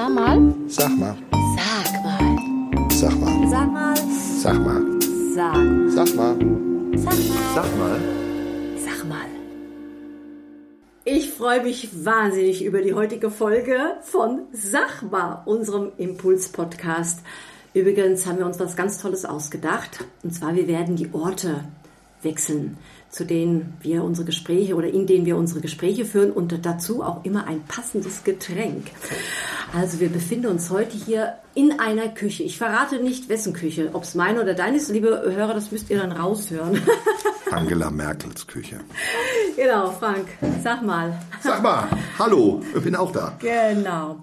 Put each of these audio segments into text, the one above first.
Sag mal. Sag mal. Sag mal. Sag mal. Sag mal. Sag mal. Sag. Sag mal. Sag mal. Sag mal. Sag mal. Ich freue mich wahnsinnig über die heutige Folge von Sachma, unserem Impuls-Podcast. Übrigens haben wir uns was ganz Tolles ausgedacht. Und zwar, wir werden die Orte wechseln, zu denen wir unsere Gespräche oder in denen wir unsere Gespräche führen und dazu auch immer ein passendes Getränk. Also wir befinden uns heute hier in einer Küche. Ich verrate nicht, wessen Küche, ob es meine oder deine ist. Liebe Hörer, das müsst ihr dann raushören. Angela Merkels Küche. genau, Frank, sag mal. Sag mal. Hallo. Ich bin auch da. Genau.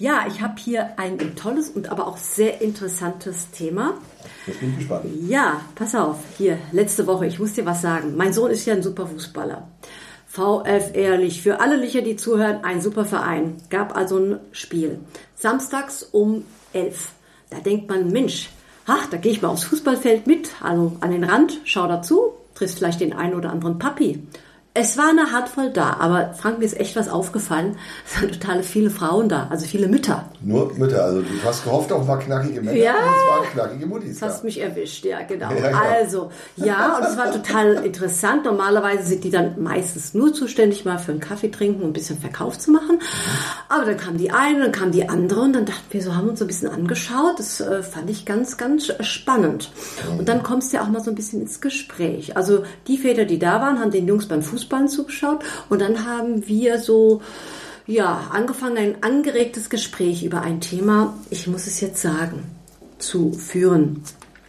Ja, ich habe hier ein tolles und aber auch sehr interessantes Thema. Jetzt bin ich gespannt. Ja, pass auf, hier, letzte Woche, ich muss dir was sagen. Mein Sohn ist ja ein super Fußballer. VF Ehrlich, für alle Licher, die zuhören, ein super Verein. Gab also ein Spiel. Samstags um 11. Da denkt man, Mensch, ach, da gehe ich mal aufs Fußballfeld mit, also an den Rand, schau dazu, triffst vielleicht den einen oder anderen Papi. Es war eine Handvoll da, aber Frank, mir ist echt was aufgefallen. Es waren total viele Frauen da, also viele Mütter. Nur Mütter. Also du hast gehofft auf ein paar knackige Männer. Ja. Und es waren knackige Muttis. Das hast mich erwischt, ja, genau. Ja, ja. Also, ja, und es war total interessant. Normalerweise sind die dann meistens nur zuständig, mal für einen Kaffee trinken und ein bisschen Verkauf zu machen. Aber dann kam die eine, dann kam die andere und dann dachten wir, so haben wir uns so ein bisschen angeschaut. Das äh, fand ich ganz, ganz spannend. Und dann kommst du ja auch mal so ein bisschen ins Gespräch. Also, die Väter, die da waren, haben den Jungs beim Fußballen zugeschaut und dann haben wir so ja, angefangen, ein angeregtes Gespräch über ein Thema, ich muss es jetzt sagen, zu führen.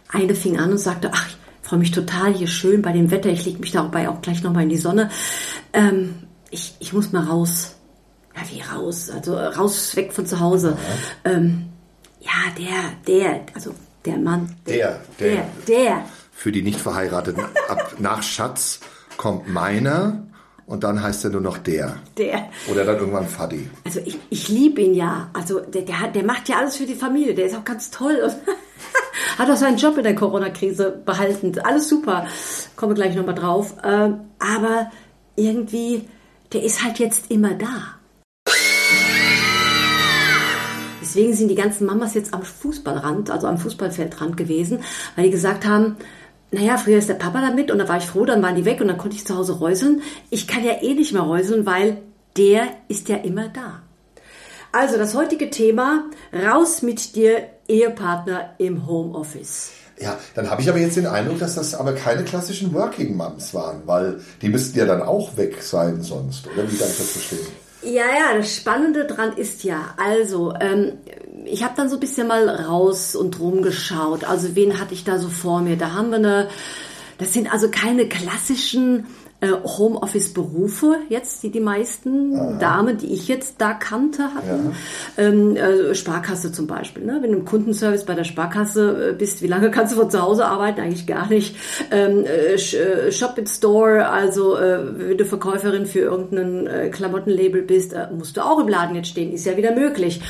Eine fing an und sagte, ach, ich freue mich total hier schön bei dem Wetter, ich lege mich dabei auch gleich nochmal in die Sonne. Ähm, ich, ich muss mal raus. Ja, wie raus? Also raus, weg von zu Hause. Ähm, ja, der, der, also der Mann. Der, der, der. der. Für die nicht verheirateten, ab nach Schatz kommt meiner und dann heißt er nur noch der. der. Oder dann irgendwann Faddy. Also ich, ich liebe ihn ja. Also der, der, hat, der macht ja alles für die Familie. Der ist auch ganz toll. Und hat auch seinen Job in der Corona-Krise behalten. Alles super. Komme gleich nochmal drauf. Ähm, aber irgendwie, der ist halt jetzt immer da. Deswegen sind die ganzen Mamas jetzt am Fußballrand, also am Fußballfeldrand gewesen, weil die gesagt haben, naja, früher ist der Papa da mit und da war ich froh, dann waren die weg und dann konnte ich zu Hause räuseln. Ich kann ja eh nicht mehr räuseln, weil der ist ja immer da. Also das heutige Thema, raus mit dir, Ehepartner im Homeoffice. Ja, dann habe ich aber jetzt den Eindruck, dass das aber keine klassischen Working Moms waren, weil die müssten ja dann auch weg sein sonst. Oder wie darf ich das verstehen? Ja, ja, das Spannende dran ist ja, also, ähm, ich habe dann so ein bisschen mal raus und rumgeschaut. Also, wen hatte ich da so vor mir? Da haben wir eine, das sind also keine klassischen Homeoffice-Berufe jetzt, die die meisten Damen, die ich jetzt da kannte, hatten. Ähm, äh, Sparkasse zum Beispiel. Ne? Wenn du im Kundenservice bei der Sparkasse äh, bist, wie lange kannst du von zu Hause arbeiten? Eigentlich gar nicht. Ähm, äh, Sh- äh, Shop in Store, also äh, wenn du Verkäuferin für irgendein äh, Klamottenlabel bist, äh, musst du auch im Laden jetzt stehen, ist ja wieder möglich.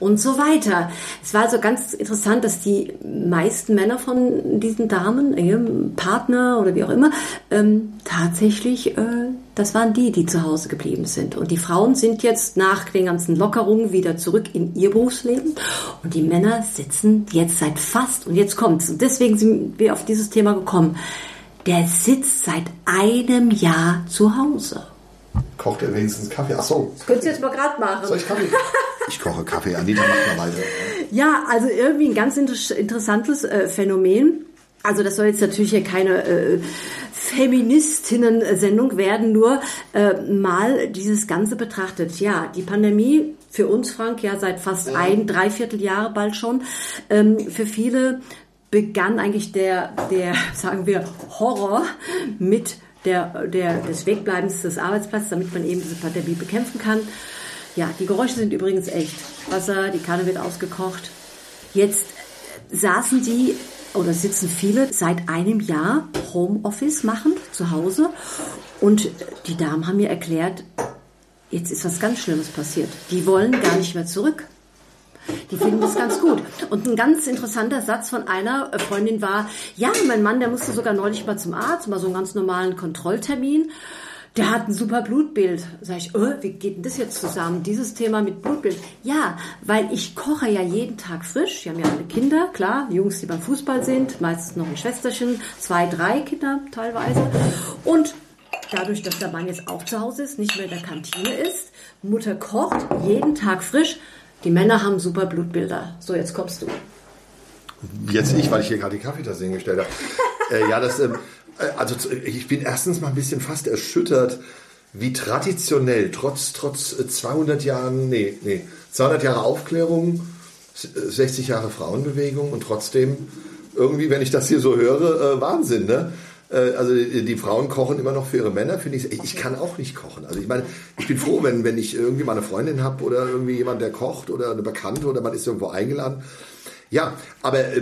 Und so weiter. Es war also ganz interessant, dass die meisten Männer von diesen Damen, Partner oder wie auch immer, ähm, tatsächlich, äh, das waren die, die zu Hause geblieben sind. Und die Frauen sind jetzt nach den ganzen Lockerungen wieder zurück in ihr Berufsleben. Und die Männer sitzen jetzt seit fast, und jetzt kommt's, und deswegen sind wir auf dieses Thema gekommen, der sitzt seit einem Jahr zu Hause. Kocht er wenigstens Kaffee? Ach so. Könntest du jetzt mal gerade machen. Soll ich Kaffee? Ich koche Kaffee. Anita, mach mal weiter. Ja, also irgendwie ein ganz inter interessantes äh, Phänomen. Also das soll jetzt natürlich hier keine äh, Feministinnen-Sendung werden, nur äh, mal dieses Ganze betrachtet. Ja, die Pandemie für uns, Frank, ja seit fast ein, dreiviertel Jahre bald schon. Ähm, für viele begann eigentlich der, der, sagen wir, Horror mit der, der, des Wegbleibens des Arbeitsplatzes, damit man eben diese Pandemie bekämpfen kann. Ja, die Geräusche sind übrigens echt. Wasser, die Kanne wird ausgekocht. Jetzt saßen die oder sitzen viele seit einem Jahr Homeoffice machen zu Hause und die Damen haben mir erklärt, jetzt ist was ganz Schlimmes passiert. Die wollen gar nicht mehr zurück. Die finden das ganz gut. Und ein ganz interessanter Satz von einer Freundin war, ja, mein Mann, der musste sogar neulich mal zum Arzt, mal so einen ganz normalen Kontrolltermin. Der hat ein super Blutbild. Sag ich, oh, wie geht denn das jetzt zusammen, dieses Thema mit Blutbild? Ja, weil ich koche ja jeden Tag frisch. Wir haben ja alle Kinder, klar, Jungs, die beim Fußball sind, meistens noch ein Schwesterchen, zwei, drei Kinder teilweise. Und dadurch, dass der Mann jetzt auch zu Hause ist, nicht mehr in der Kantine ist, Mutter kocht jeden Tag frisch. Die Männer haben super Blutbilder. So, jetzt kommst du. Jetzt ich, weil ich hier gerade die Kaffeetasse hingestellt habe. äh, ja, das, ähm, äh, also ich bin erstens mal ein bisschen fast erschüttert, wie traditionell, trotz, trotz 200 Jahren, nee, nee, 200 Jahre Aufklärung, 60 Jahre Frauenbewegung und trotzdem irgendwie, wenn ich das hier so höre, äh, Wahnsinn, ne? Äh, also die, die, Frauen kochen immer noch für ihre Männer, finde ich. Ich kann auch nicht kochen. Also ich meine, ich bin froh, wenn, wenn ich irgendwie mal eine Freundin habe oder irgendwie jemand, der kocht oder eine Bekannte oder man ist irgendwo eingeladen. Ja, aber äh,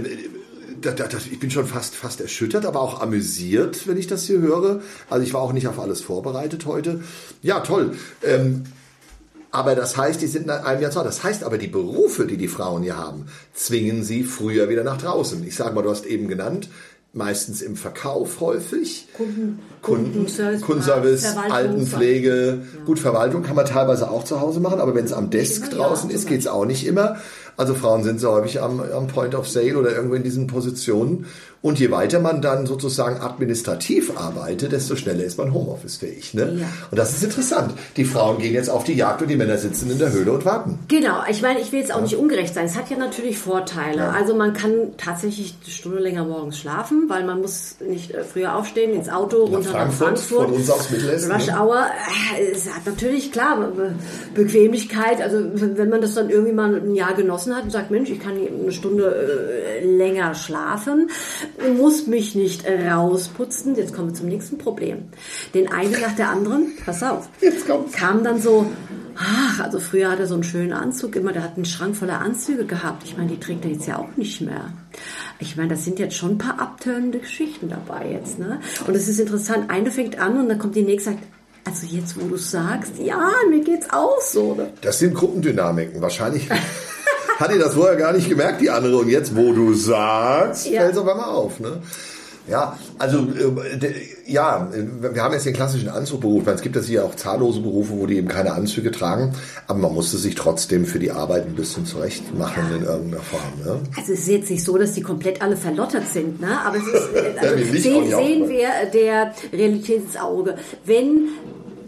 das, das, ich bin schon fast, fast erschüttert, aber auch amüsiert, wenn ich das hier höre. Also ich war auch nicht auf alles vorbereitet heute. Ja, toll. Ähm, aber das heißt, die sind in einem Jahr zu Das heißt aber, die Berufe, die die Frauen hier haben, zwingen sie früher wieder nach draußen. Ich sage mal, du hast eben genannt, meistens im Verkauf häufig. Kunden, Kunden, Kundenservice, Kundenservice Altenpflege. Ja. Gut, Verwaltung kann man teilweise auch zu Hause machen, aber wenn es am Desk draußen ja, ist, geht es auch nicht immer. Also Frauen sind so häufig am, am Point of Sale oder irgendwo in diesen Positionen. Und je weiter man dann sozusagen administrativ arbeitet, desto schneller ist man Homeoffice-fähig. Ne? Ja. Und das ist interessant. Die Frauen gehen jetzt auf die Jagd und die Männer sitzen in der Höhle und warten. Genau. Ich meine, ich will jetzt auch ja. nicht ungerecht sein. Es hat ja natürlich Vorteile. Ja. Also man kann tatsächlich eine Stunde länger morgens schlafen, weil man muss nicht äh, früher aufstehen, ins Auto, runter nach Frankfurt. Nach Frankfurt von uns aus Mittelhessen. Rush ne? Hour. Äh, es hat natürlich, klar, Bequemlichkeit. Also wenn man das dann irgendwie mal ein Jahr genossen hat und sagt, Mensch, ich kann eine Stunde äh, länger schlafen, muss mich nicht rausputzen. Jetzt kommen wir zum nächsten Problem. Den einen nach der anderen, pass auf, Jetzt kommt's. kam dann so, ach, also früher hat er so einen schönen Anzug immer, der hat einen Schrank voller Anzüge gehabt. Ich meine, die trägt er jetzt ja auch nicht mehr. Ich meine, das sind jetzt schon ein paar abtönende Geschichten dabei jetzt, ne? Und es ist interessant, eine fängt an und dann kommt die nächste sagt, also jetzt, wo du sagst, ja, mir geht's auch so. Ne? Das sind Gruppendynamiken. Wahrscheinlich hat ihr das vorher gar nicht gemerkt, die andere. Und jetzt, wo du sagst, ja. fällt es auf einmal auf. Ne? Ja, also äh, ja, wir haben jetzt den klassischen Anzugberuf. Es gibt ja hier auch zahllose Berufe, wo die eben keine Anzüge tragen, aber man musste sich trotzdem für die Arbeit ein bisschen zurecht machen in irgendeiner Form. Ne? Also es ist jetzt nicht so, dass die komplett alle verlottert sind, ne? aber es ist, äh, also sehen, sehen wir der Realität ins Auge. Wenn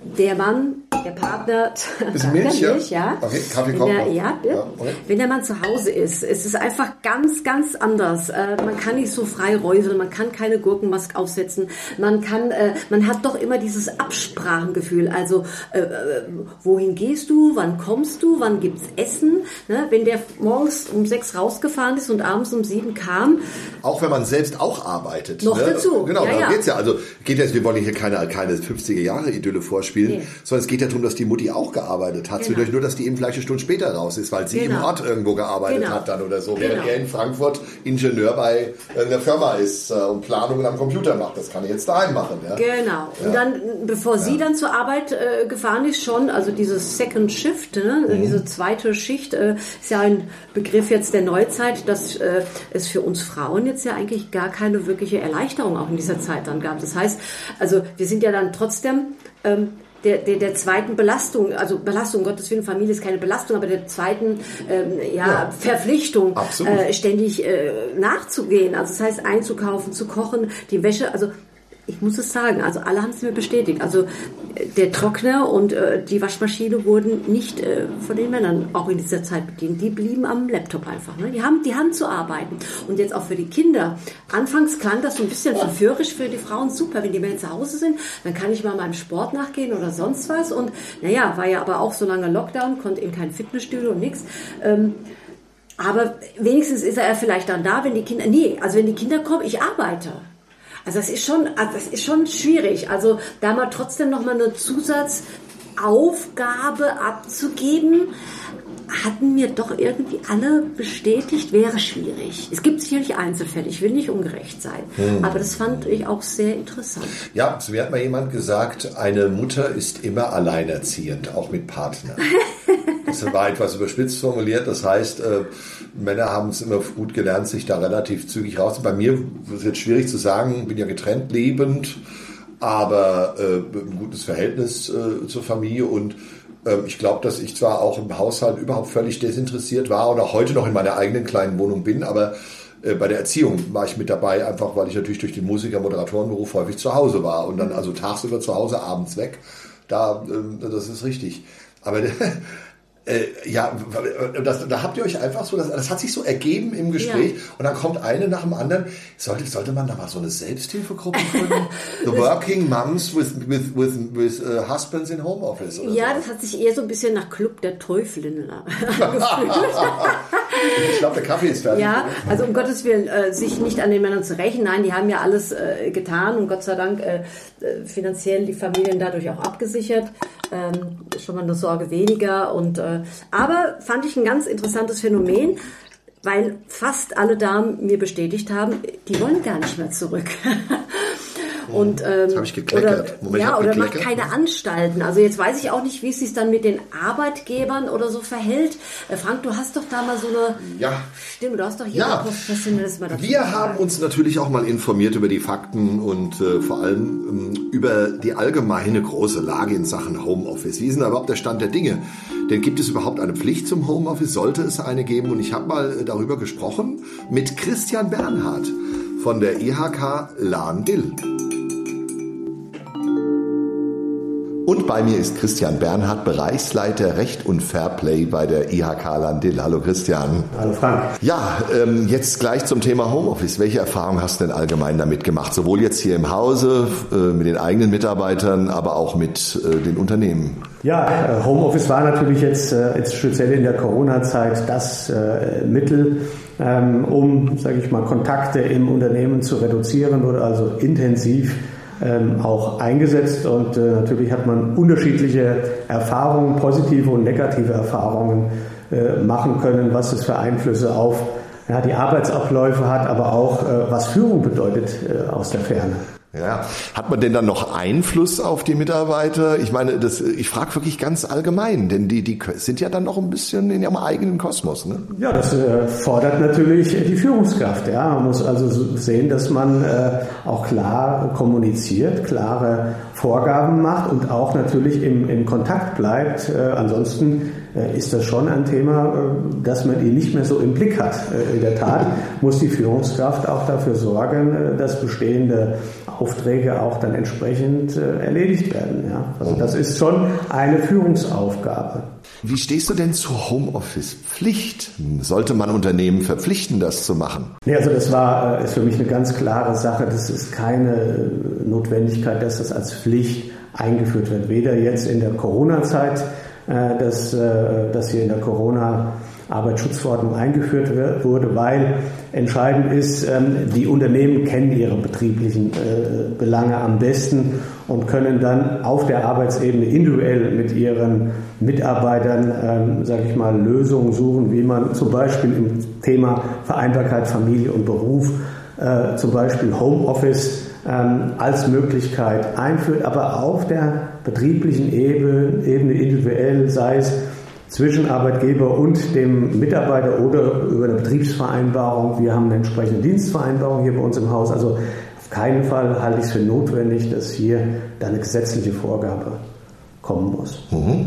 der Mann der Partner. Bisschen Milch, Milch, ja. Okay, Kaffee wenn der, ja, ja okay. Wenn der Mann zu Hause ist, ist es einfach ganz, ganz anders. Äh, man kann nicht so frei räuseln, man kann keine Gurkenmaske aufsetzen, man kann, äh, man hat doch immer dieses Absprachengefühl. Also, äh, äh wohin gehst du, wann kommst du, wann gibt's Essen? Ne? Wenn der morgens um sechs rausgefahren ist und abends um sieben kam. Auch wenn man selbst auch arbeitet. Noch ne? dazu. Genau, ja, da ja. geht's ja. Also, geht jetzt, wir wollen hier keine, keine 50er Jahre Idylle vorspielen, nee. sondern es geht ja darum, dass die Mutti auch gearbeitet hat. Genau. nur, dass die eben vielleicht eine Stunde später raus ist, weil sie genau. im Ort irgendwo gearbeitet genau. hat dann oder so. Während genau. er in Frankfurt Ingenieur bei einer Firma ist äh, und Planungen am Computer macht. Das kann er jetzt daheim machen. Ja? Genau. Ja. Und dann, bevor sie dann zur Arbeit äh, gefahren ist, schon, also dieses Second Shift, ne? mhm. diese zweite Schicht, äh, ist ja ein Begriff jetzt der Neuzeit, dass äh, es für uns Frauen jetzt ja eigentlich gar keine wirkliche Erleichterung auch in dieser Zeit dann gab. Das heißt, also wir sind ja dann trotzdem ähm, der, der, der zweiten Belastung, also Belastung, Gottes Willen, Familie ist keine Belastung, aber der zweiten ähm, ja, ja, Verpflichtung, äh, ständig äh, nachzugehen. Also das heißt einzukaufen, zu kochen, die Wäsche, also ich muss es sagen, also alle haben es mir bestätigt. Also äh, der Trockner und äh, die Waschmaschine wurden nicht äh, von den Männern auch in dieser Zeit bedient. Die blieben am Laptop einfach. Ne? Die haben die Hand zu arbeiten. Und jetzt auch für die Kinder. Anfangs klang das so ein bisschen verführerisch für die Frauen. Super, wenn die Männer zu Hause sind, dann kann ich mal meinem Sport nachgehen oder sonst was. Und naja, war ja aber auch so lange Lockdown, konnte in kein Fitnessstudio und nichts. Ähm, aber wenigstens ist er vielleicht dann da, wenn die Kinder, nee, also wenn die Kinder kommen, ich arbeite. Also das ist schon, also das ist schon schwierig. Also da mal trotzdem noch mal eine Zusatzaufgabe abzugeben, hatten mir doch irgendwie alle bestätigt, wäre schwierig. Es gibt sicherlich Einzelfälle, ich will nicht ungerecht sein, hm. aber das fand ich auch sehr interessant. Ja, so mir hat mal jemand gesagt, eine Mutter ist immer alleinerziehend, auch mit Partner. das war etwas überspitzt formuliert, das heißt, äh, Männer haben es immer gut gelernt, sich da relativ zügig raus. Bei mir ist jetzt schwierig zu sagen, bin ja getrennt lebend aber äh, ein gutes Verhältnis äh, zur Familie und ähm, ich glaube, dass ich zwar auch im Haushalt überhaupt völlig desinteressiert war und auch heute noch in meiner eigenen kleinen Wohnung bin, aber äh, bei der Erziehung war ich mit dabei, einfach weil ich natürlich durch den Musiker-Moderatorenberuf häufig zu Hause war und dann also tagsüber zu Hause, abends weg. Da, ähm, das ist richtig. Aber Äh, ja, das, da habt ihr euch einfach so, das, das hat sich so ergeben im Gespräch ja. und dann kommt eine nach dem anderen. Sollte, sollte man da mal so eine Selbsthilfegruppe gründen? The Working Moms with, with, with, with uh, Husbands in Home Office. ja, so. das hat sich eher so ein bisschen nach Club der Teufelinnen angefühlt. ich glaube, der Kaffee ist fertig. Ja, also um Gottes Willen, äh, sich nicht an den Männern zu rächen. Nein, die haben ja alles äh, getan und Gott sei Dank äh, äh finanziell die Familien dadurch auch abgesichert. Ähm, schon mal eine Sorge weniger und äh, aber fand ich ein ganz interessantes Phänomen, weil fast alle Damen mir bestätigt haben, die wollen gar nicht mehr zurück. Und, ähm, das habe ich gekleckert. Oder, Moment, ja, oder gekleckert. macht keine Anstalten. Also jetzt weiß ich auch nicht, wie es sich dann mit den Arbeitgebern oder so verhält. Äh, Frank, du hast doch da mal so eine ja. Stimme, du hast doch hier ja. professionelles mal dazu Wir gesagt. haben uns natürlich auch mal informiert über die Fakten und äh, vor allem ähm, über die allgemeine große Lage in Sachen Homeoffice. Wie ist denn überhaupt der Stand der Dinge? Denn gibt es überhaupt eine Pflicht zum Homeoffice? Sollte es eine geben? Und ich habe mal äh, darüber gesprochen mit Christian Bernhard von der IHK Lahn-Dill. Und bei mir ist Christian Bernhard, Bereichsleiter Recht und Fairplay bei der IHK Landil. Hallo Christian. Hallo Frank. Ja, ähm, jetzt gleich zum Thema Homeoffice. Welche Erfahrungen hast du denn allgemein damit gemacht? Sowohl jetzt hier im Hause äh, mit den eigenen Mitarbeitern, aber auch mit äh, den Unternehmen? Ja, äh, Homeoffice war natürlich jetzt, jetzt speziell in der Corona-Zeit das Mittel, ähm, um, sage ich mal, Kontakte im Unternehmen zu reduzieren, wurde also intensiv auch eingesetzt und äh, natürlich hat man unterschiedliche Erfahrungen, positive und negative Erfahrungen äh, machen können, was es für Einflüsse auf ja, die Arbeitsabläufe hat, aber auch äh, was Führung bedeutet aus der Ferne. Ja, hat man denn dann noch Einfluss auf die Mitarbeiter? Ich meine, das, ich frage wirklich ganz allgemein, denn die, die sind ja dann noch ein bisschen in ihrem eigenen Kosmos. Ne? Ja, das äh, fordert natürlich die Führungskraft. Ja, man muss also sehen, dass man äh, auch klar kommuniziert, klare Vorgaben macht und auch natürlich im, im Kontakt bleibt. Äh, ansonsten äh, ist das schon ein Thema, äh, dass man ihn nicht mehr so im Blick hat. Äh, in der Tat muss die Führungskraft auch dafür sorgen, dass bestehende Aufträge auch dann entsprechend erledigt werden. Ja? Also das ist schon eine Führungsaufgabe. Wie stehst du denn zur Homeoffice-Pflicht? Sollte man Unternehmen verpflichten, das zu machen? Nee, also das war ist für mich eine ganz klare Sache. Das ist keine Notwendigkeit, dass das als Pflicht eingeführt wird. Weder jetzt in der Corona-Zeit äh, dass, äh, dass hier in der Corona Arbeitsschutzverordnung eingeführt wurde, weil entscheidend ist, ähm, die Unternehmen kennen ihre betrieblichen äh, Belange am besten und können dann auf der Arbeitsebene individuell mit ihren Mitarbeitern, ähm, sage ich mal, Lösungen suchen, wie man zum Beispiel im Thema Vereinbarkeit Familie und Beruf, zum Beispiel Homeoffice ähm, als Möglichkeit einführt, aber auf der betrieblichen Ebene, Ebene individuell, sei es zwischen Arbeitgeber und dem Mitarbeiter oder über eine Betriebsvereinbarung. Wir haben eine entsprechende Dienstvereinbarung hier bei uns im Haus. Also auf keinen Fall halte ich es für notwendig, dass hier da eine gesetzliche Vorgabe kommen muss. Mhm.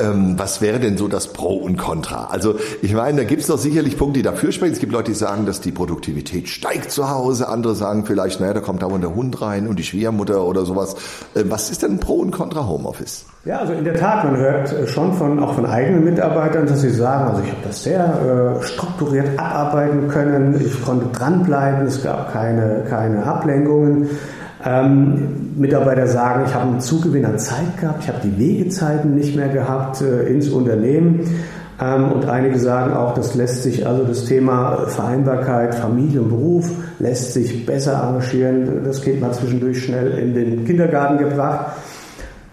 Ähm, was wäre denn so das Pro und Contra? Also ich meine, da gibt es doch sicherlich Punkte, die dafür sprechen. Es gibt Leute, die sagen, dass die Produktivität steigt zu Hause. Andere sagen vielleicht, naja, da kommt dauernd der Hund rein und die Schwiegermutter oder sowas. Äh, was ist denn Pro und Contra Homeoffice? Ja, also in der Tat, man hört äh, schon von, auch von eigenen Mitarbeitern, dass sie sagen, also ich habe das sehr äh, strukturiert abarbeiten können, ich konnte dranbleiben, es gab keine, keine Ablenkungen. Ähm, Mitarbeiter sagen, ich habe einen Zugewinn an Zeit gehabt, ich habe die Wegezeiten nicht mehr gehabt äh, ins Unternehmen. Ähm, und einige sagen auch, das lässt sich, also das Thema Vereinbarkeit, Familie und Beruf lässt sich besser arrangieren. Das Kind mal zwischendurch schnell in den Kindergarten gebracht.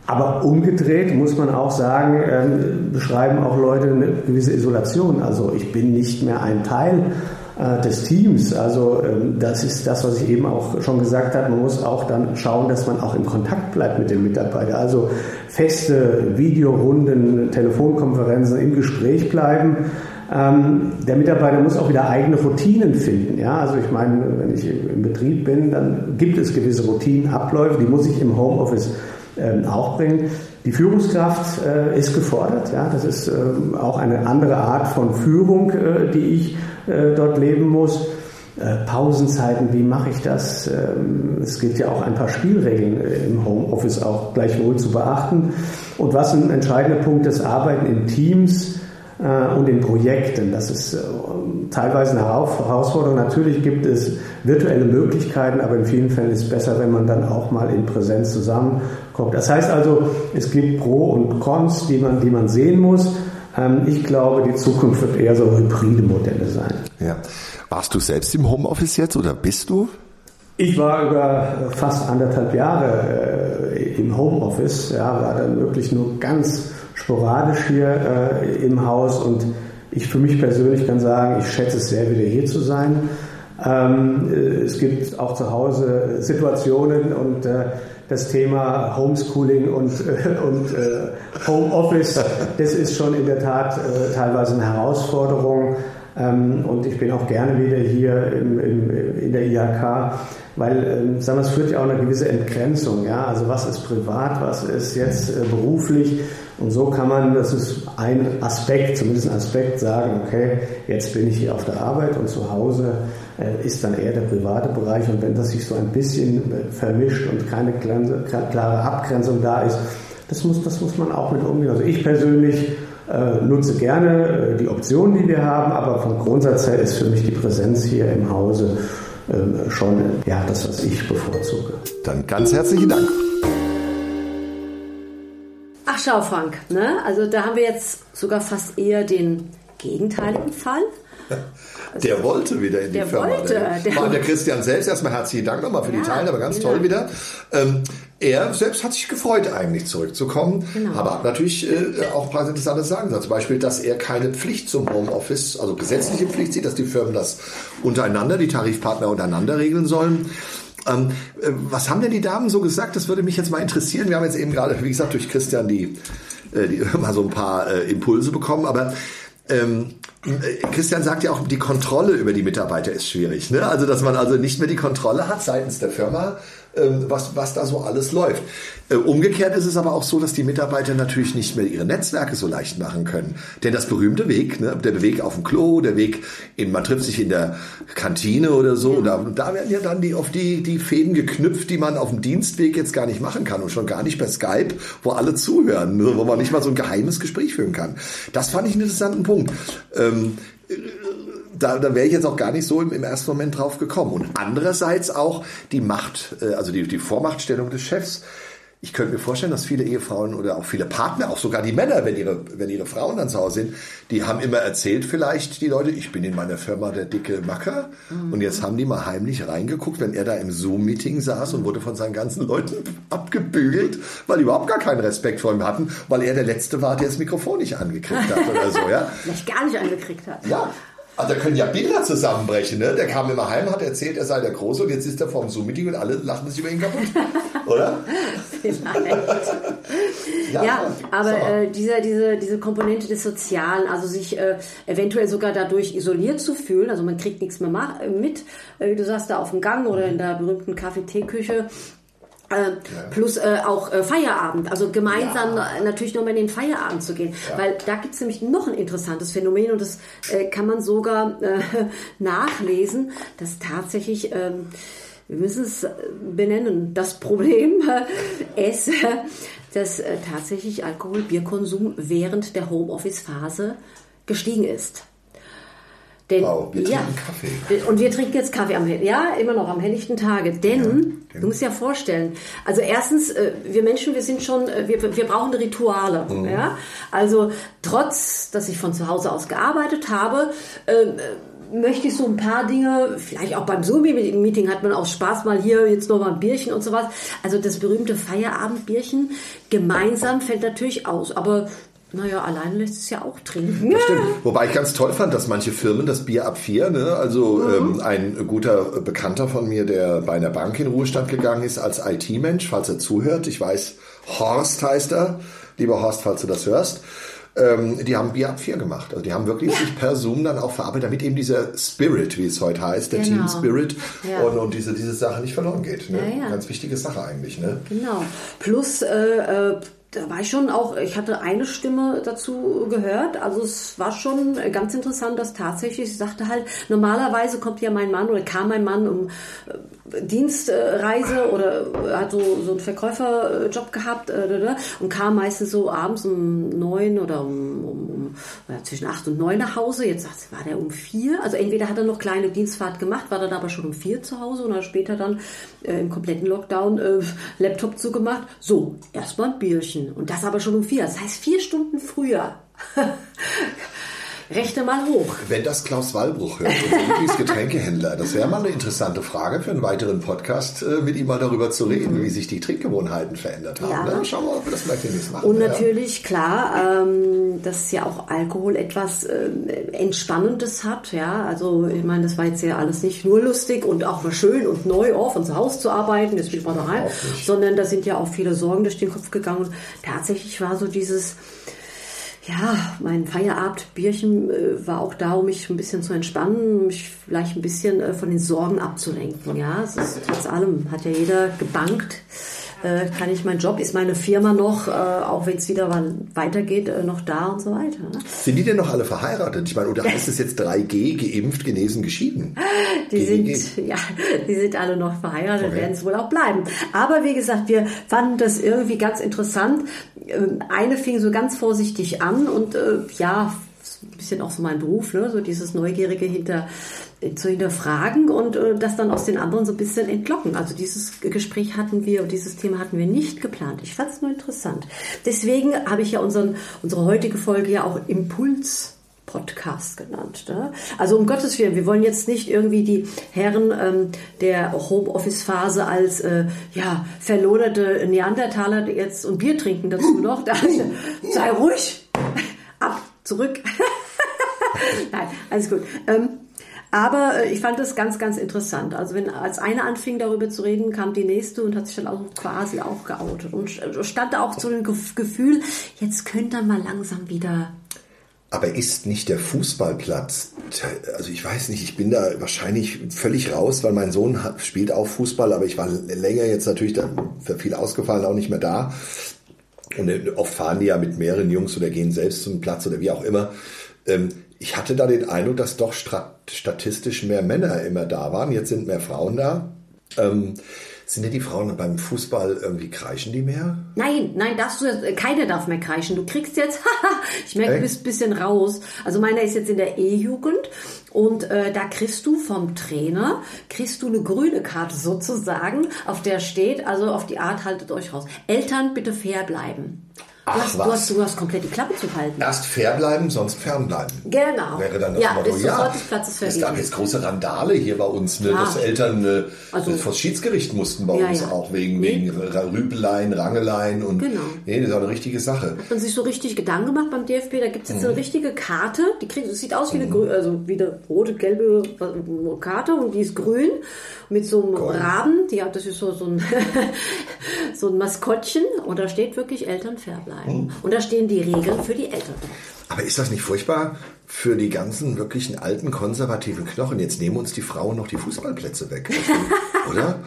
Aber umgedreht muss man auch sagen, ähm, beschreiben auch Leute eine gewisse Isolation. Also ich bin nicht mehr ein Teil des Teams. Also ähm, das ist das, was ich eben auch schon gesagt habe. Man muss auch dann schauen, dass man auch im Kontakt bleibt mit dem Mitarbeiter. Also feste Videorunden, Telefonkonferenzen im Gespräch bleiben. Ähm, der Mitarbeiter muss auch wieder eigene Routinen finden. Ja? Also ich meine, wenn ich im Betrieb bin, dann gibt es gewisse Routinen, Abläufe, die muss ich im Homeoffice ähm, auch bringen. Die Führungskraft äh, ist gefordert. Ja? Das ist ähm, auch eine andere Art von Führung, äh, die ich äh, dort leben muss. Äh, Pausenzeiten, wie mache ich das? Ähm, es gilt ja auch ein paar Spielregeln äh, im Homeoffice auch gleichwohl zu beachten. Und was ein entscheidender Punkt ist, Arbeiten in Teams und in Projekten. Das ist teilweise eine Herausforderung. Natürlich gibt es virtuelle Möglichkeiten, aber in vielen Fällen ist es besser, wenn man dann auch mal in Präsenz zusammenkommt. Das heißt also, es gibt Pro und Cons, die man, die man sehen muss. Ähm, ich glaube, die Zukunft wird eher so hybride Modelle sein. Ja. Warst du selbst im Homeoffice jetzt oder bist du? Ich war über fast anderthalb Jahre äh, im Homeoffice, ja, war dann wirklich nur ganz sporadisch hier äh, im Haus und ich für mich persönlich kann sagen, ich schätze es sehr, wieder hier zu sein. Ähm, äh, es gibt auch zu Hause Situationen und äh, das Thema Homeschooling und, äh, und äh, Homeoffice, das ist schon in der Tat teilweise eine Herausforderung. Ähm, und ich bin auch gerne wieder hier im, im, in der IHK, weil ähm, sagen wir, es führt ja auch eine gewisse Entgrenzung. Ja? Also was ist privat, was ist jetzt äh, beruflich. Und so kann man, das ist ein Aspekt, zumindest ein Aspekt, sagen, okay, jetzt bin ich hier auf der Arbeit und zu Hause äh, ist dann eher der private Bereich. Und wenn das sich so ein bisschen äh, vermischt und keine klare Abgrenzung da ist, das muss, das muss man auch mit umgehen. Also ich persönlich äh, nutze gerne äh, die Optionen, die wir haben, aber vom Grundsatz her ist für mich die Präsenz hier im Hause äh, schon ja, das, was ich bevorzuge. Dann ganz herzlichen Dank. Ach schau, Frank, ne? also da haben wir jetzt sogar fast eher den gegenteiligen Fall. Also, der wollte wieder in die der Firma. Wollte, der, war der Christian selbst. Erstmal herzlichen Dank nochmal für ja, die Teilnahme, ganz genau. toll wieder. Ähm, er selbst hat sich gefreut, eigentlich zurückzukommen, genau. aber hat natürlich äh, auch ein paar interessante Sachen gesagt. Zum Beispiel, dass er keine Pflicht zum Homeoffice, also gesetzliche Pflicht sieht, dass die Firmen das untereinander, die Tarifpartner untereinander regeln sollen. Ähm, äh, was haben denn die Damen so gesagt? Das würde mich jetzt mal interessieren. Wir haben jetzt eben gerade, wie gesagt, durch Christian die, äh, die mal so ein paar äh, Impulse bekommen, aber ähm, Christian sagt ja auch, die Kontrolle über die Mitarbeiter ist schwierig. Ne? Also, dass man also nicht mehr die Kontrolle hat seitens der Firma, was, was da so alles läuft. Äh, umgekehrt ist es aber auch so, dass die Mitarbeiter natürlich nicht mehr ihre Netzwerke so leicht machen können. Denn das berühmte Weg, ne, der Weg auf dem Klo, der Weg in, man trifft sich in der Kantine oder so, da, da werden ja dann die, auf die, die Fäden geknüpft, die man auf dem Dienstweg jetzt gar nicht machen kann und schon gar nicht per Skype, wo alle zuhören, ne, wo man nicht mal so ein geheimes Gespräch führen kann. Das fand ich einen interessanten Punkt. Ähm, da, da wäre ich jetzt auch gar nicht so im, im, ersten Moment drauf gekommen. Und andererseits auch die Macht, äh, also die, die Vormachtstellung des Chefs. Ich könnte mir vorstellen, dass viele Ehefrauen oder auch viele Partner, auch sogar die Männer, wenn ihre, wenn ihre Frauen dann zu Hause sind, die haben immer erzählt vielleicht, die Leute, ich bin in meiner Firma der dicke Macker. Mhm. Und jetzt haben die mal heimlich reingeguckt, wenn er da im Zoom-Meeting saß und wurde von seinen ganzen Leuten abgebügelt, weil die überhaupt gar keinen Respekt vor ihm hatten, weil er der Letzte war, der das Mikrofon nicht angekriegt hat oder so, ja. Vielleicht gar nicht angekriegt hat. Ja, also da können ja Bilder zusammenbrechen. Ne? Der kam immer heim, hat erzählt, er sei der Große und jetzt ist er vorm Zoom-Meeting und alle lachen sich über ihn kaputt. Oder? Ja, ja, aber äh, dieser, diese, diese Komponente des Sozialen, also sich äh, eventuell sogar dadurch isoliert zu fühlen, also man kriegt nichts mehr mit, äh, du sagst da auf dem Gang oder in der berühmten Kaffeeteeküche, äh, ja. Plus äh, auch äh, Feierabend, also gemeinsam ja. natürlich nochmal in den Feierabend zu gehen. Ja. Weil da gibt es nämlich noch ein interessantes Phänomen und das äh, kann man sogar äh, nachlesen, dass tatsächlich, ähm, wir müssen es benennen, das Problem ist, dass äh, tatsächlich Alkohol, Bierkonsum während der Homeoffice-Phase gestiegen ist. Denn, wow, wir trinken ja, Kaffee. Und wir trinken jetzt Kaffee am ja immer noch am helllichten Tage. Denn ja, genau. du musst dir ja vorstellen, also erstens, äh, wir Menschen, wir sind schon, äh, wir, wir brauchen Rituale. Mhm. Ja? Also trotz, dass ich von zu Hause aus gearbeitet habe, äh, möchte ich so ein paar Dinge, vielleicht auch beim Zoom-Meeting hat man auch Spaß mal hier jetzt noch mal ein Bierchen und sowas. Also das berühmte Feierabendbierchen gemeinsam fällt natürlich aus. Aber naja, alleine lässt es ja auch trinken. Das stimmt. Wobei ich ganz toll fand, dass manche Firmen das Bier ab vier, ne? also mhm. ähm, ein guter Bekannter von mir, der bei einer Bank in Ruhestand gegangen ist als IT-Mensch, falls er zuhört, ich weiß, Horst heißt er, lieber Horst, falls du das hörst, ähm, die haben Bier ab 4 gemacht. Also die haben wirklich sich per Zoom dann auch verarbeitet, damit eben dieser Spirit, wie es heute heißt, der Genau. Team Spirit Ja. und, und diese, diese Sache nicht verloren geht. Ne? Ja, ja. Ganz wichtige Sache eigentlich. Ne? Genau. Plus, äh, äh, da war ich schon auch, ich hatte eine Stimme dazu gehört. Also es war schon ganz interessant, dass tatsächlich, sie sagte halt, normalerweise kommt ja mein Mann oder kam mein Mann um Dienstreise oder hat so, so einen Verkäuferjob gehabt äh, und kam meistens so abends um neun oder um, um, um ja, zwischen acht und neun nach Hause. Jetzt sagt war der um vier. Also entweder hat er noch kleine Dienstfahrt gemacht, war dann aber schon um vier zu Hause und dann später dann äh, im kompletten Lockdown äh, Laptop zugemacht. So, erstmal ein Bierchen. Und das aber schon um vier. Das heißt vier Stunden früher. Rechne mal hoch. Wenn das Klaus Wallbruch hört, unser Lieblingsgetränkehändler, das wäre mal eine interessante Frage für einen weiteren Podcast, äh, mit ihm mal darüber zu reden, wie sich die Trinkgewohnheiten verändert haben. Ja. Ne? Schauen wir mal, ob wir das vielleicht demnächst machen. Und ja. natürlich, klar, ähm, dass ja auch Alkohol etwas ähm, Entspannendes hat. Ja, also ich meine, das war jetzt ja alles nicht nur lustig und auch mal schön und neu auf uns Haus zu arbeiten, jetzt bin ich mal daheim, sondern da sind ja auch viele Sorgen durch den Kopf gegangen. Und tatsächlich war so dieses, ja, mein Feierabendbierchen äh, war auch da, um mich ein bisschen zu entspannen, mich vielleicht ein bisschen äh, von den Sorgen abzulenken. Ja, es ist trotz allem hat ja jeder gebankt. Äh, kann ich meinen Job, ist meine Firma noch, äh, auch wenn es wieder weitergeht, noch da und so weiter. Ne? Sind die denn noch alle verheiratet? Ich meine, oder heißt es jetzt 3G, geimpft, genesen, geschieden? Die GGG. sind, ja, die sind alle noch verheiratet, Okay. werden es wohl auch bleiben. Aber wie gesagt, wir fanden das irgendwie ganz interessant. Ähm, Eine fing so ganz vorsichtig an und äh, ja, ein bisschen auch so mein Beruf, ne? so dieses Neugierige hinter äh, zu hinterfragen und äh, das dann aus den anderen so ein bisschen entlocken. Also dieses Gespräch hatten wir und dieses Thema hatten wir nicht geplant. Ich fand es nur interessant. Deswegen habe ich ja unseren, unsere heutige Folge ja auch Impuls Podcast genannt. Ne? Also um Gottes Willen, wir wollen jetzt nicht irgendwie die Herren ähm, der Homeoffice-Phase als äh, ja, verloderte Neandertaler die jetzt und Bier trinken dazu noch. Da, sei ruhig, ab, zurück. Nein, alles gut. Ähm, aber äh, ich fand das ganz, ganz interessant. Also wenn als eine anfing darüber zu reden, kam die nächste und hat sich dann auch quasi auch geoutet und stand auch zu dem Gef- Gefühl, jetzt könnte er mal langsam wieder Aber ist nicht der Fußballplatz, also ich weiß nicht, ich bin da wahrscheinlich völlig raus, weil mein Sohn spielt auch Fußball, aber ich war länger jetzt natürlich für viel ausgefallen, auch nicht mehr da. Und äh, oft fahren die ja mit mehreren Jungs oder gehen selbst zum Platz oder wie auch immer. Ähm, Ich hatte da den Eindruck, dass doch statistisch mehr Männer immer da waren. Jetzt sind mehr Frauen da. Sind denn die Frauen beim Fußball irgendwie kreischen die mehr? Nein, nein, darfst du jetzt, keiner darf mehr kreischen. Du kriegst jetzt, ich merke, du bist ein bisschen raus. Also meiner ist jetzt in der E-Jugend und äh, da kriegst du vom Trainer, kriegst du eine grüne Karte sozusagen, auf der steht, also auf die Art, haltet euch raus. Eltern bitte fair bleiben. Du Ach, hast, du, hast, du hast komplett die Klappe zu halten. Erst fair bleiben, sonst fernbleiben. Genau. Wäre dann das ja, Motto, ja. Platzes Es gab jetzt große Randale hier bei uns, ne, Ja. dass Eltern äh, Also- vor das Schiedsgericht mussten bei Ja, uns ja. auch wegen, Nee. wegen Rüpeleien, Rangeleien und Genau. nee, das ist auch eine richtige Sache. hat man sich so richtig Gedanken gemacht beim DFB. Da gibt es jetzt Mhm. eine richtige Karte. Die kriegt, sieht aus wie eine, grü- also wie eine rote, gelbe Karte und die ist grün mit so einem Gold. Raben. Die das ist so, so, ein, so ein Maskottchen und da steht wirklich Eltern fair bleiben. Mhm. Und da stehen die Regeln für die Eltern. Aber ist das nicht furchtbar für die ganzen wirklichen alten konservativen Knochen? Jetzt nehmen uns die Frauen noch die Fußballplätze weg, oder?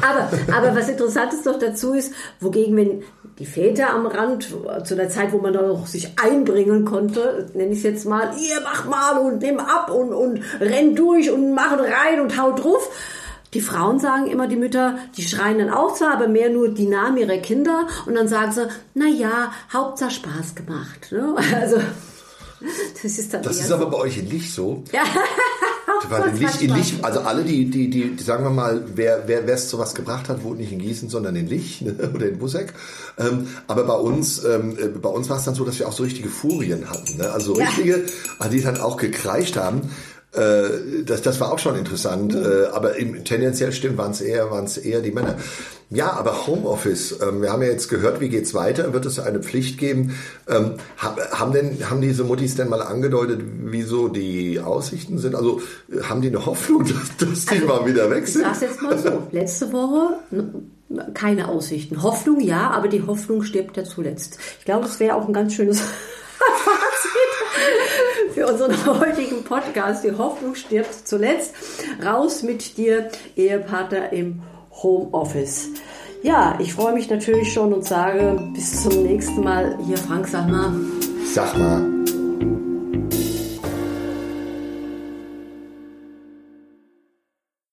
Aber, aber was interessant ist noch dazu ist, wogegen wenn die Väter am Rand, zu der Zeit, wo man noch sich einbringen konnte, nenne ich es jetzt mal, ihr macht mal und nimm ab und, und rennt durch und machen rein und haut drauf. Die Frauen sagen immer, die Mütter, die schreien dann auch zwar, aber mehr nur die Namen ihrer Kinder und dann sagen sie, na ja, Hauptsache Spaß gemacht. Ne? Also, das ist dann Das ist so. aber bei euch in Lich so. Ja. Weil in Lich, in Spaß Lich, also alle, die, die, die, sagen wir mal, wer wer wer es zu was gebracht hat, wohnt nicht in Gießen, sondern in Lich ne, oder in Busseck. Ähm, aber bei uns, ähm, äh, bei uns war es dann so, dass wir auch so richtige Furien hatten. Ne? Also so Ja. richtige, die dann auch gekreischt haben. Äh, das, das war auch schon interessant. Äh, aber im, tendenziell stimmt, waren es eher, waren's eher die Männer. Ja, aber Homeoffice, ähm, wir haben ja jetzt gehört, wie geht's weiter? Wird es eine Pflicht geben? Ähm, ha- haben denn, haben diese Muttis denn mal angedeutet, wieso die Aussichten sind? Also haben die eine Hoffnung, dass, dass die mal wieder weg Ich sind? sag's jetzt mal so. Letzte Woche keine Aussichten. Hoffnung ja, aber die Hoffnung stirbt ja zuletzt. Ich glaube, das wäre auch ein ganz schönes für unseren heutigen Podcast. Die Hoffnung stirbt zuletzt. Raus mit dir, Ehepartner im Homeoffice. Ja, ich freue mich natürlich schon und sage bis zum nächsten Mal. Hier, Frank, sag mal. Sag mal.